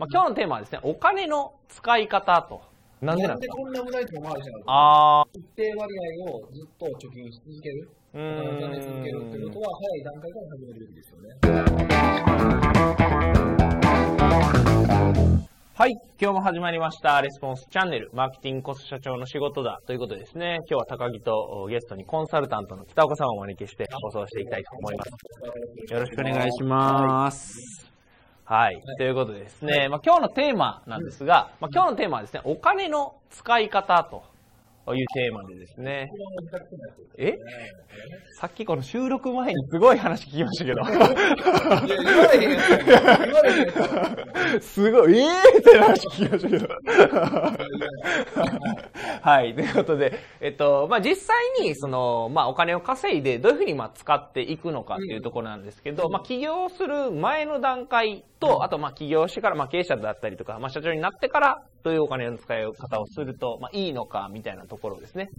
まあ、今日のテーマはですね、お金の使い方と。なんでなんですか？こんな無駄にも回るじゃん。あ一定割合をずっと貯金し続ける。ー、うお金を貯めー続けるってんことは、早い段階から始めるべきですよね。はい。今日も始まりました、レスポンスチャンネル、マーケティングコスト社長の仕事だということでですね、今日は高木とおゲストにコンサルタントの北岡さんをお招きして放送していきたいと思います。よろしくお願いします。はい。ということでですね、まあ、今日のテーマなんですが、まあ、今日のテーマはですね、お金の使い方というテーマでですね、え？さっきこの収録前にすごい話聞きましたけど、いや、言われへんやつ。言われへんやつ。すごい、えー？って話聞きましたけど。はい。ということで、えっと、まあ、実際に、その、まあ、お金を稼いで、どういうふうに、まあ、使っていくのかっていうところなんですけど、まあ、起業する前の段階と、あと、まあ、起業してから、まあ、経営者だったりとか、まあ、社長になってから、どういうお金の使い方をすると、まあ、いいのか、みたいなところをですね、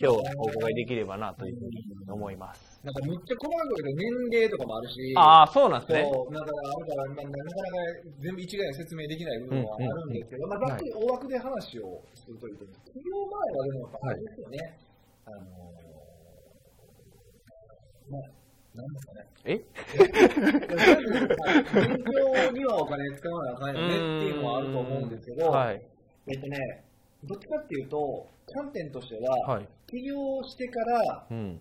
今日お伺いできればな、というふうに思います。なんかむっちゃ細かく言うけど、年齢とかもあるし、ああ、そうなんですね。そう、なんかあるから、まあ、なかなか全部一概に説明できない部分はあるんですけど、まあ、ざっくり大枠で話をするというと、企業前はでもやっぱあれですよね、あのー、まあ、なんですかね。え？勉強にはお金使わなあかんよねっていうのはあると思うんですけど、はい。えっとね、どっちかっていうと、観点としては、はい。起業してから、うん。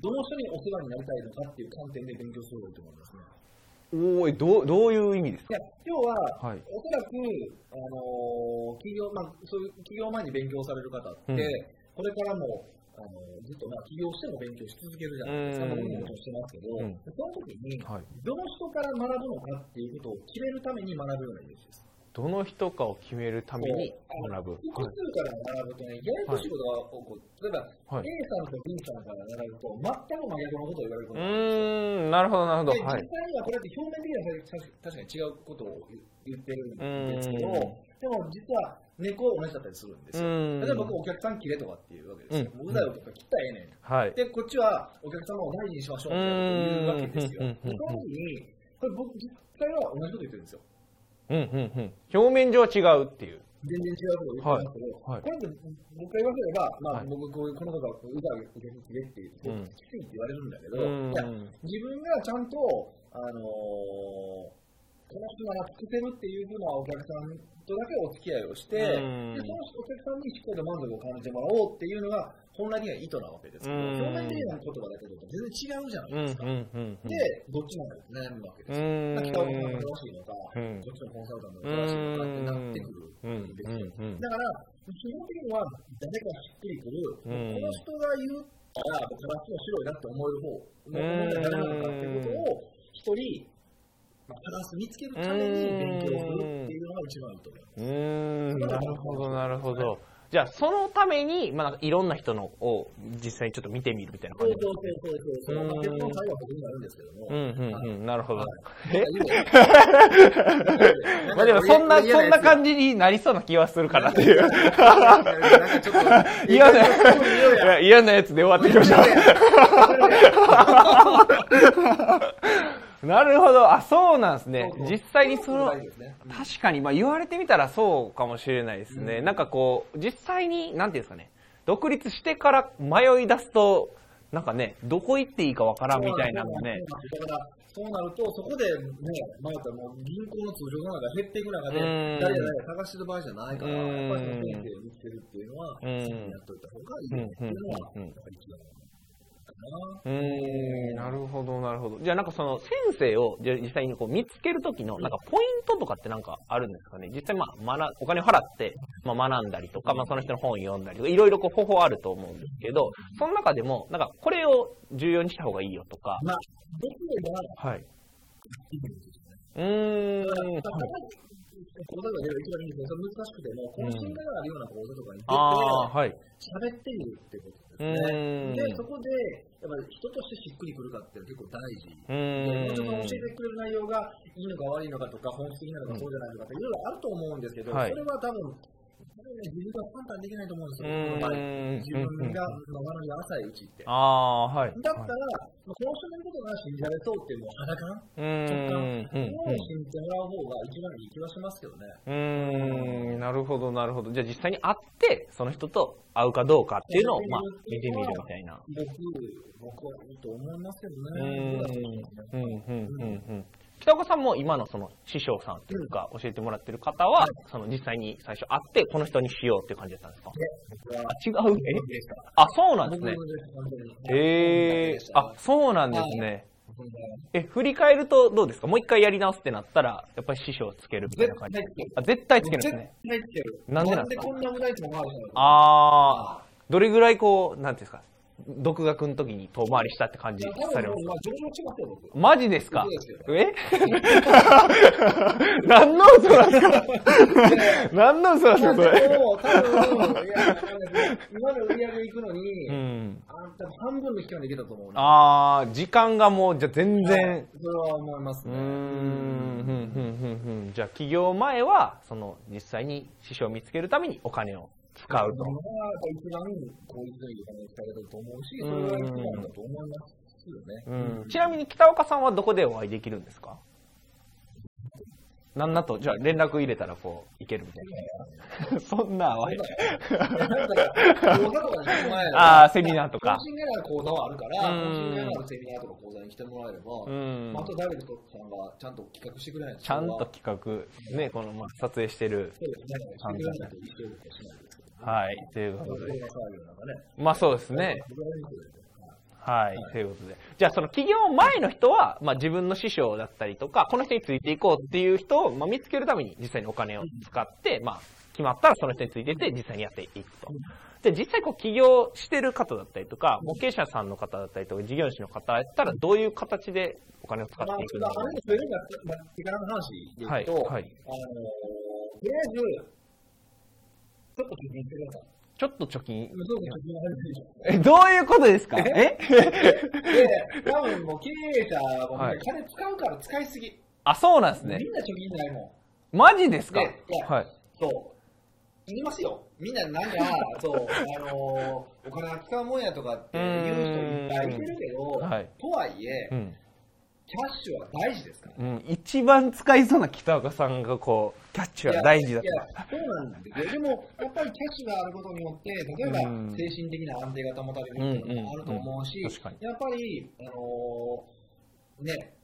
どの人にお世話になりたいのかっていう観点で勉強すると思いますね。おーい、どう、どういう意味ですか？いや、要は、はい。おそらく、あのー企業、まあ、そういう企業前に勉強される方って、うんこれからも、あのーずっと、まあ、起業しても勉強し続けるじゃないですか。うん僕ももちろんしてますけど、うんその時に、はい。どの人から学ぶのかっていうことを決めるために学ぶようなイメージです。どの人かを決めるために学ぶ。複数から学ぶとね、ややこしいことが起こる。例えば、はい A さんと B さんから学ぶと、全く真逆のことを言われることうがあるんですよーん、なるほど、なるほど。実際にはこれって表面的には確かに違うことを言ってるんですけど、うんでも実は猫同じだったりするんですよ。うん例えば僕お客さん切れとかっていうわけですよ。うんもううだよとか切ったらええねん。はい。で、こっちはお客様を大事にしましょうっていうわけですよ。その時に、これ僕実際は同じこと言ってるんですよ。うん、うん、うん。表面上は違うっていう。全然違うことを言ってますけど、はいはいこれって僕が言わせれば、まあ、はい僕こういうこのことはうだよお客さん切れってきついって言われるんだけうど、んいや自分がちゃんと、あのーこの人なら作ってるっていうふうなお客さんとだけお付き合いをして、うんでそのお客さんにしっかりと満足を感じてもらおうっていうのが本来的な意図なわけですけど、うん表面的な言葉だけだと全然違うじゃなうん、いですか。うん、うん。で、どっちなんだろう悩むわけですよ。北岡さんが正しいのか、うんこっちのコンサルタントが正しいのかってなってくるうん、んですよ。うん、うん。だから、基本的には誰かしっくりくる、うんこの人が言ったら、ガラスの白いなって思える方、思うのが誰なのかっていうことを、一人、まあ、ガラス見つけるために勉強するって一番と。うーん、なるほど、なるほど。じゃあ、そのために、まあ、なんかいろんな人のを実際にちょっと見てみるみたいな感じそうそうそうそう結論最後は僕になるんですけども。うん、うん、うん。なるほど。え？まあでも、そんな、そんな感じになりそうな気はするかなっていう。嫌な、嫌なやつで終わってきました。なるほど。あ、そうなんですね。実際にその、ね。確かに、まあ言われてみたらそうかもしれないですね。なんかこう、実際に、なんていうんですかね、独立してから迷い出すと、なんかね、どこ行っていいかわからんみたいなのね。だから、そうなると、そこでね、迷ったらもう銀行の通常の中が減っていく中で、うん。誰々探してる場合じゃないから、うんやっぱりその先生を見つけるっていうのは、やっといた方がいいよっていうのは、うんうんやっぱり一番かな。うーん、なるほど、なるほど。じゃあなんかその先生をじゃあ実際にこう見つけるときのなんかポイントとかってなんかあるんですかね？実際まあ学、お金を払って、まあ、学んだりとか、まあその人の本を読んだりとか、いろいろこう方法あると思うんですけど、その中でもなんかこれを重要にした方がいいよとか、まあ、できれば、はい。うーん、はい講座が出る一番いいんですけど、難しくても、この信頼があるような講座とかに。出て、喋ってみるってことうですね。で、そこで、やっぱり人としてしっくりくるかっていうのは結構大事。もうちょっと教えてくれる内容がいいのか悪いのかとか、本質的なのかそうじゃないのかっていろいろあると思うんですけど、はいそれは多分、自分は判断できないと思うんですうよ。自分が飲まない浅いうちって。ああ、はい。だったら、この人のことが信じられそうっていうもう肌感？うーん。うんを信じてもらう方が一番いい気はしますけどね。うん。なるほど、なるほど。じゃあ実際に会って、その人と会うかどうかっていうのを、まあ、見てみるみたいな。僕、僕はいいと思いますけどねうん、うん、うん、うん。北岡さんも今のその師匠さんというか、教えてもらってる方は、その実際に最初会って、この人にしようっていう感じだったんですか？あ、違う。あ、そうなんです僕ね。です、本当に。へえあ、そうなんですね。え、振り返るとどうですか？もう一回やり直すってなったら、やっぱり師匠つけるみたいな感じ。あ、絶対つけるんですね。絶対つける。なんでなんですか？あー、どれぐらいこう、なんていうんですか、独学の時に遠回りしたって感じされますまあ、上場しますよ、僕。マジですか？え？何の嘘なんですか？何の嘘なんですか？それ。今の売り上げ行くのに、うん。あ半分の期間でいけたと思うな。あー、時間がもう、じゃあ全然、それは思いますね。うーん、ふんふんふんふん。じゃあ起業前は、その、実際に師匠を見つけるためにお金を使うとそ。れが一番効率のいいお金を使えると思うし、それが一番だと思いますよね。うん、ちなみに北岡さんはどこでお会いできるんですか？なんなと、じゃあ連絡入れたらこう、いけるみたいな。そんな合わへん。だから、講座とかに来てもらえればああ、セミナーとか懇。親会の講座はあるから、うん懇親会のあるセミナーとか講座に来てもらえれば、うんまあ、あとダイレクトさんがちゃんと企画してくれないとちゃんと企画、ね、この、まあ、撮影してる。そうですね、してくれないと一緒にしないですけど。はい、ということで。まあそうですね。僕はい、ということで。じゃあその起業前の人は、まあ自分の師匠だったりとか、この人についていこうっていう人を、まあ、見つけるために実際にお金を使って、まあ決まったらその人についていって実際にやっていくと。で、実際こう起業してる方だったりとか、後継者さんの方だったりとか、事業主の方やったらどういう形でお金を使っまあ、ていくのか。あれもそれが、まあ、手柄の話ではい、言うと、はい。あのー、とりあえず、ちょっと貯金してください。ちょっと貯金？え、どういうことですか？え？で、多分もう経営者もはい金使うから使いすぎ。あ、そうなんですねみ。んな貯金ないもん。マジですか？はい。そう。言いますよ。みんななんか、そう、あのー、お金が使うもんやとかって言う人いっぱいいてるけど、はいとはいえ、うん。キャッシュは大事ですから。うん、一番使いそうな北岡さんがこう、キャッチは大事だいや、いやそうなんですよ。でも、やっぱりキャッシュがあることによって、例えばうん精神的な安定が保たれるっていうのもあると思うし、うんうんうん確かにやっぱり、あのーね、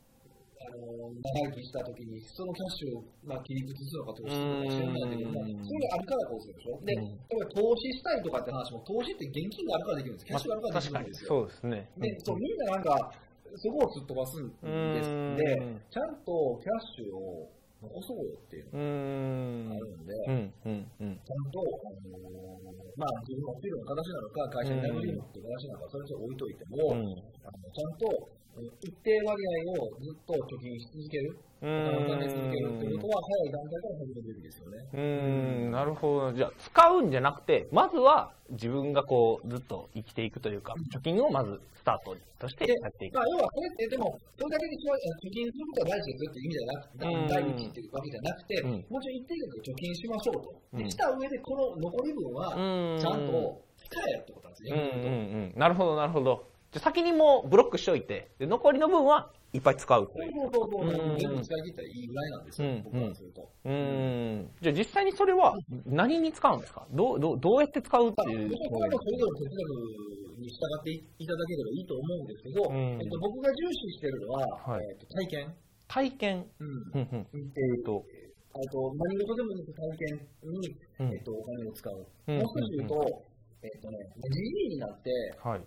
あのー長生きしたときに、そのキャッシュを、まあ、切り崩すのか投資するのか知らないけども、うんそれがあるからこうするでしょ？で、うん投資したいとかって話も、投資って現金があるからできるんです。キャッシュがあるからできるんですよ。そうですね。で、そう、みんななんか、そこをすっ飛ばすんですうん。で、ちゃんとキャッシュを残そうよっていうのがあるんで、うん。うん。うん。ちゃんと、あのーまあ、自分の給料の形なのか、会社に殴りのっていう形なのか、それと置いといても、うん。あのちゃんと、うん一定割合をずっと貯金し続ける、うお金を続けるっていうことは、早い段階から始めるべきですよね。んうーんなるほど。じゃあ、使うんじゃなくて、まずは自分がこう、ずっと生きていくというか、貯金をまずスタートとしてやっていくま。あ、要は、それって、でも、それだけにしま貯金することが大事ですよっていう意味じゃなくて、うん第一っていうわけじゃなくて、うんもちろん一定額貯金しましょうと。うんで、した上で、この残り分は、うんちゃんと使えよってことなんですうんね。うんうん。なるほど、なるほど。じゃあ先にもうブロックしておいて、で残りの分はいっぱい使うという。そうそうそうそう、うん全部使い切ったらいいぐらいなんですよ、うん僕からすると。うーん。じゃあ実際にそれは何に使うんですか？どう、どう、どうやって使うっていう。僕はそれぞれ哲学に従っていただければいいと思うんですけど、うんえっと、僕が重視してるのは、はいえっと、体験。体験。うんうんうん。えっと、あと何事でも体験に、うんえっと、お金を使う。うんもう少し言うと、えっとね、じじいになって、はい。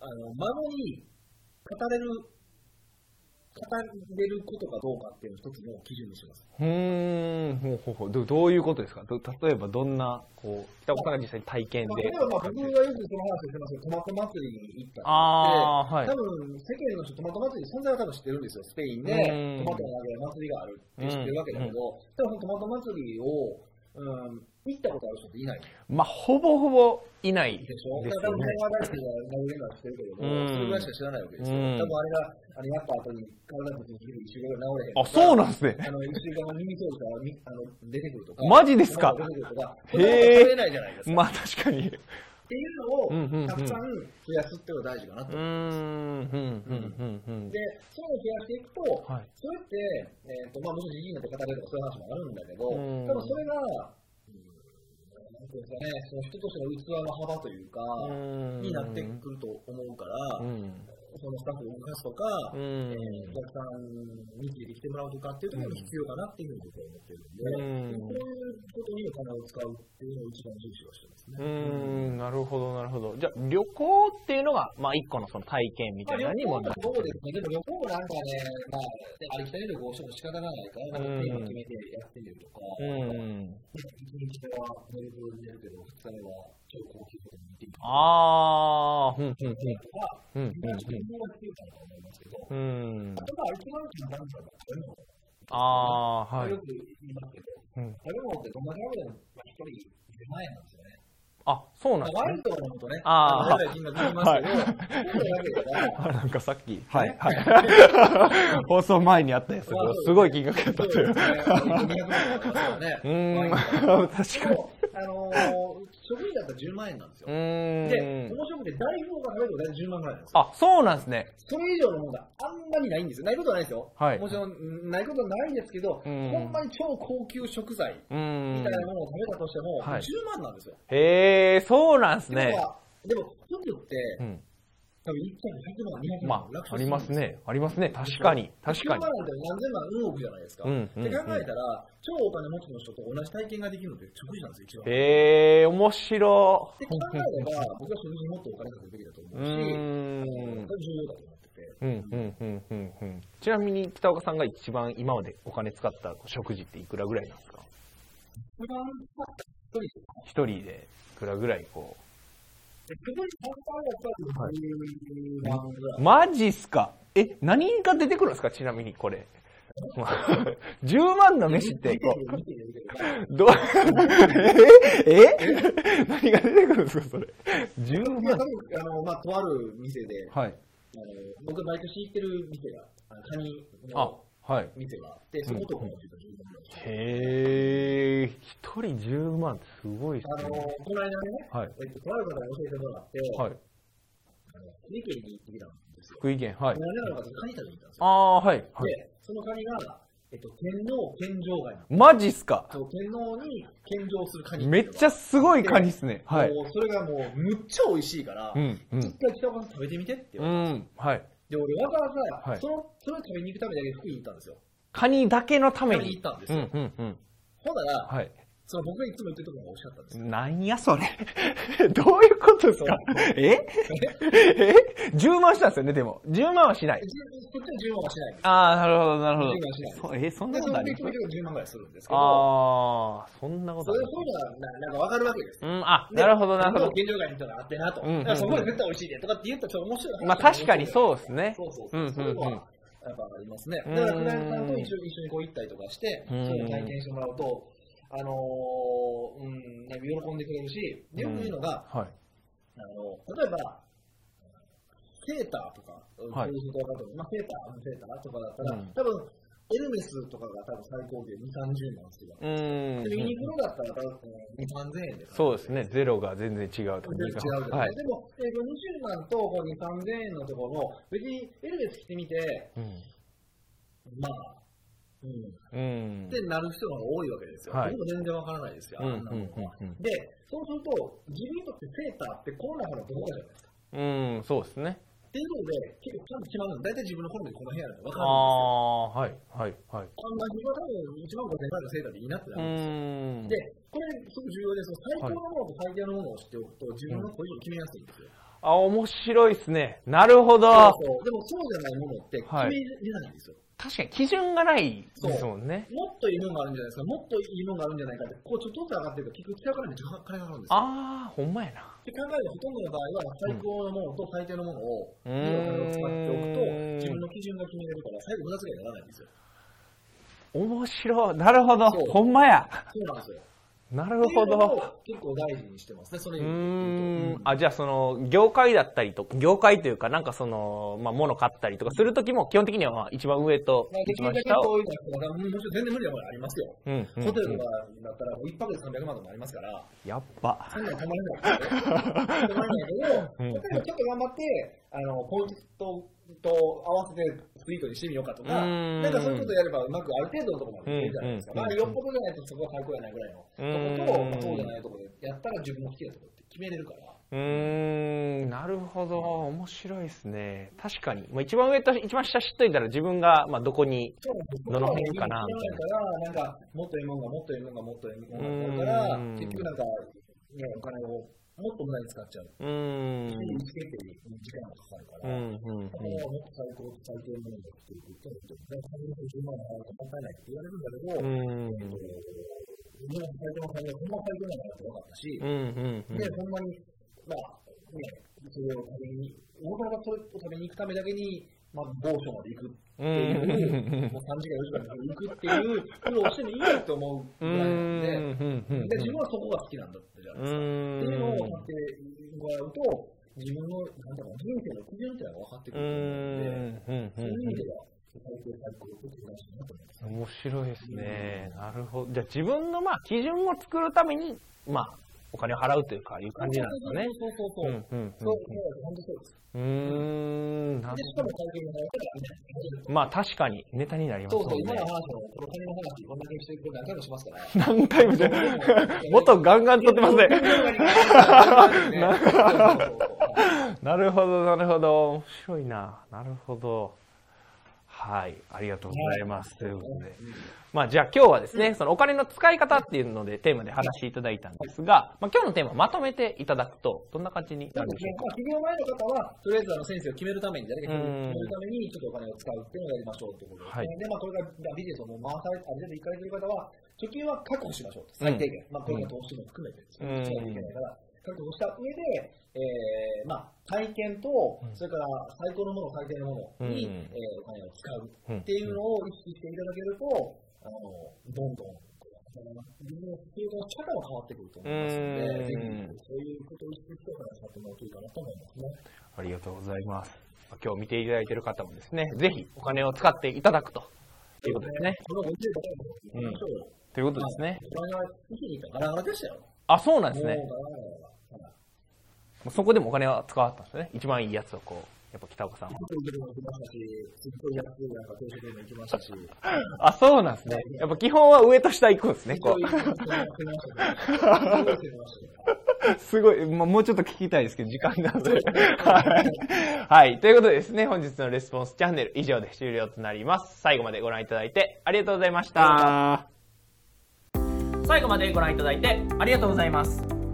あの、孫に語れる、語れることかどうかっていうのを一つの基準にします。うーん、ほうほうほう。どどういうことですか？ど例えばどんな、こう、北岡さんが実際に体験でまあ例え。ばまあ僕がよくその話をしてますけど、トマト祭りに行ったあーはい多分世間の人トマト祭り存在は多分知ってるんですよ。スペインでうんトマトを投げる祭りがあるって知ってるわけだけど、でもそのトマト祭りをうん、行ったことある人っていない？まあ、ほぼほぼいないででしょ？はてるけれども、うんそれぐらいしか知らないわけですよ。うん多分あれが、あの、やった後に体ぶつけて一週間ぐらい治れへんあ、そうなんですね。あの、一週間後耳掃除からみあの出てくるとか。マジですか？出てくるとか。へーへ取れないじゃないですか。まあ、確かに。っていうのを、たくさん増やすっていうのが大事かなとうー。ん、うん、うん、うん、うん。で、そういうのを増やしていくと、はい。それって、えっ、と、まあ、もちろんじじいになって語れるとかそういう話もあるんだけど、うん多分それが、うんなんていうんですかね、その人としての器の幅というか、うんになってくると思うから、うん。そのスタッフを動かすとか、うんえーお客さんについてもらうとかっていうところも必要かなっていうふうに僕は思ってるので、うんこういうことにお金を使うっていうのを一番重視はしてますうね。なるほど、なるほど。じゃあ、旅行っていうのが、まあ、一個のその体験みたいなのにもなる。そうですね。でも旅行もなんかね、まあ、ありきたり旅行しても仕方がないから、なんかテーマ決めてやってみるとか、うん。一日目はメルブルに寝るけど、二日目はに行ってみるあー、うん、うん、うん。とか、うん、ちょっとと思いますけど、うん。うん。あとは一番簡単なのは食べ物。あー、はいよ。く言いますけど、うん食べ物ってどんな食べ物も一人10万円なんですよね。あ、そうなんですねまあワイン。とね、あーあの高い金額言いますけど、そういなんかさっき、はい、はい。放送前にあったやつ、すごい金額やったという。そうですね。200万円とかですよね。うーん、確かに。あのー、食費だったら10万円なんですよで、んこ。の食で大富豪が食べると大体10万ぐらいなんですよ。あ、そうなんですね。それ以上のものがあんまりないんですよ。ないことはないですよ。はいもちろん、うんないことはないですけど、うんほんまに超高級食材みたい。なものを食べたとしても、はい10万なんですよ。へえ、そうなんですね。でも、でも、服って、うん。多分1着100万、200万、まあ、あります。ね。ありますね。確かに。確か10に万。なんて何千万、運億じゃないですか。うんうんうんって考えたら、超お金持ちの人と同じ体験ができるのって食事なんですよ、一番。へえ、面白って考えれば、僕は食事にもっとお金かけるべきだと思うし、ーん。重要だと思ってて。うん、うん、うん、うん、うん。ちなみに、北岡さんが一番今までお金使った食事っていくらぐらいなんですか？一人で一人でいくらぐらいこで食事に乾杯やったら10万ぐらい。う。マジっすか？え、何が出てくるんですか？ちなみにこれ。10万の飯って、こう、どう、え？え何が出てくるんですか？それ。10どいや、万あの、まあ、とある店で、はい。あの僕が毎年行ってる店が、カニあ。の、はい。店があって、そことこのと10万ぐらいですへえ、一人10万ってすごいっあの、すね。この間ね、はい。えっと、とある方に教えてもらって、はい。あの福井県に行ってきたんですよ。福井県、はい。カニ食べに行ったんですよ。ああ、はい。はい。で、そのカニが、えっと、天皇献上ガニ。マジっすか？そう天皇に献上するカニめっちゃすごいカニっすね。はい。もうそれがもうむっちゃ美味しいから、うん、うん。一回北岡さん食べてみてって言うわれて、ん、はい。で、俺わざわざ、はいその、それを食べに行くためだけに福井に行ったんですよ。カニだけのために。行ったんですよ。うん、うん、うん。ほんなら、はい。その僕がいつも言ってるところが美味しかったんですよ。なんやそれ。どういうことですか？え？え ?10 万したんですよね、でも。10万はしない。そっちは10万はしない。ああ、なるほど、なるほど10万はしない。そえ、そんなことあります？結局10万ぐらいするんですけど、ああ、そんなことありそういうのはななんかわかるわけです。うん、あ、なるほど、なるほど。現状外にとがあってなと。うんうんうんだからそこで絶対美味しいでとかって言ったらちょっと面白い話まあ確かにそうですね。そうそうそう。うん、うん、そうん。やっぱありますね。うんだから、クライアントさんと一緒に一緒にこう行ったりとかして、うんそういう体験してもらうと、あのー、うん、なんか喜んでくれるし、でよく言うのが、はい。あの、例えば、セーターとか、はいまあ、セーター、セーターとかだったら、うん多分、エルメスとかが多分最高級2、30万するわうーんで、ユニクロだったら多分2、3000円で。そうですね。ゼロが全然違うと全然違うじゃない、はい。でも、えー、20万とこう2、3000円のところの、別にエルメス着てみて、うん。まあ、うん、うんってなる人が多いわけですよ。はい僕も全然わからないですよ、うんで、そうすると、自分にとってセーターってこの中のどこかじゃないですか。うん、そうですね。っていうことで、結構ちゃんと決まるの。大体自分の好みでこの部屋でわかるんですよ。ああー、はい、はい、はい。あんな日は多分1万5000円のセーターでいいなってなうるん。ですよ。で、これすごく重要で、その最高のものと最低のものを知っておくと、自分のポジションを決めやすいんですよ。あ、面白いですね。なるほど。そうでもそうじゃないものって決めれないんですよ。確かに基準がないですもんね。もっといいものがあるんじゃないですか、もっといいものがあるんじゃないかって、こうちょっとずつ上がってると、結局北からめっちゃ金がかかるんですよ。ああ、ほんまやな。って考えると、ほとんどの場合は最高のものと最低のものを、ういいお金を使っておくと、自分の基準が決めれるから、最後無駄遣いにならないんですよ。面白い。なるほどそう。ほんまや。そうなんですよ。なるほど。結構大事にしてますね、それう。ん。あ、じゃあその、業界だったりとか、業界というか、なんかその、まあ、物買ったりとかするときも、基本的にはまあ一番上とまあ、できるだけ一番下を。そういうのは、もちろん全然無理なものありますよ。うん、うんホテルとうんかだったら、もう一泊で300万とかありますから、やっぱ。そんなのたまりない。たまりないけど、うん例えばちょっと頑張って、あの、ポイントと合わせてスイートにしてみようかとか、うんなんかそういうことやればうまくある程度のところまでいけるじゃないですか。うんまあ、よっぽどじゃないとそこは最高やないぐらいのとこと、まあそうじゃないところでやったら自分の好きなところって決めれるから。うーん、なるほど。面白いですね。確かに。まあ、一番上と一番下知っといたら自分が、まあ、どこに、どの辺かなみたいなから、なんか、もっとええもんがもっとええもんがもっとええもんがあるからうん、結局なんか、ね、お金をもっと無駄に使っちゃう。うーん。見つけて時間がかかるから。うん、もっと最高最低のものを作っていくと、ね、10万円払うともったいないって言われるんだけど、うん。え最低の金んま最低なんだって分かったし、うん、うん、で、ほんまに、まあ、ね、それを食べに、大人がそれを食べに行くためだけに、まあ、某所まで行くっていう、もう3時間、4時間行くっていう苦労をしてもいいなって思うぐらいなんで、で、自分はそこが好きなんだってじゃないですか。っていうのを分かってもらうと、自分の、なんだろう、人生の基準っていうのが分かってくると思うので、そういう意味では。面白いですね。なるほど。じゃあ自分のまあ基準を作るために、まあ、お金を払うというか、いう感じなんですかね。そうそうそうう。ん、うん、そう、本当そうです。うーん、しかも会計に入ったら。まあ確かにネタになりますもそうそう、今の話。も、この金の話、こんだけして、何回もしますから。何回もじゃ、もっとガンガン取ってますね。なるほど、なるほど。面白いな。なるほど。はい。ありがとうございます。ということで。まあじゃあ今日はですね、そのお金の使い方っていうのでテーマで話していただいたんですが、まあ今日のテーマまとめていただくと、どんな感じになるでしょうか？まあ、企業前の方は、とりあえずあの先生を決めるために、誰か決めるために、ちょっとお金を使うっていうのをやりましょうっていうことですね。はいで、まあ、これがまあビジネスをもう回され、ある程度行かれてる方は、貯金は確保しましょうと。最低限。まあ、これが投資も含めて、そういうしないといけないから、確保した上で、えー、まあ、体験と、それから最高のもの、最低のものに、うんえーお金を使うっていうのを意識していただけると、あの、どんどん、ビジネスっていうの仕方も変わってくると思いますので、うんぜひ、そういうことを意識してから使ってもらうといいかなと思いますね。ありがとうございます。今日見ていただいている方もですね、ぜひお金を使っていただくということですね。ということですね。あ、そうなんですね。そこでもお金は使わったんですよね。一番いいやつをこう、やっぱ北岡さんは。あ、そうなんですね。やっぱ基本は上と下行くんですね、こそう。すごいもうちょっと聞きたいですけど、時間なので。はい。はい。ということでですね、本日のレスポンスチャンネル以上で終了となります。最後までご覧いただいてありがとうございました。最後までご覧いただいてありがとうございます。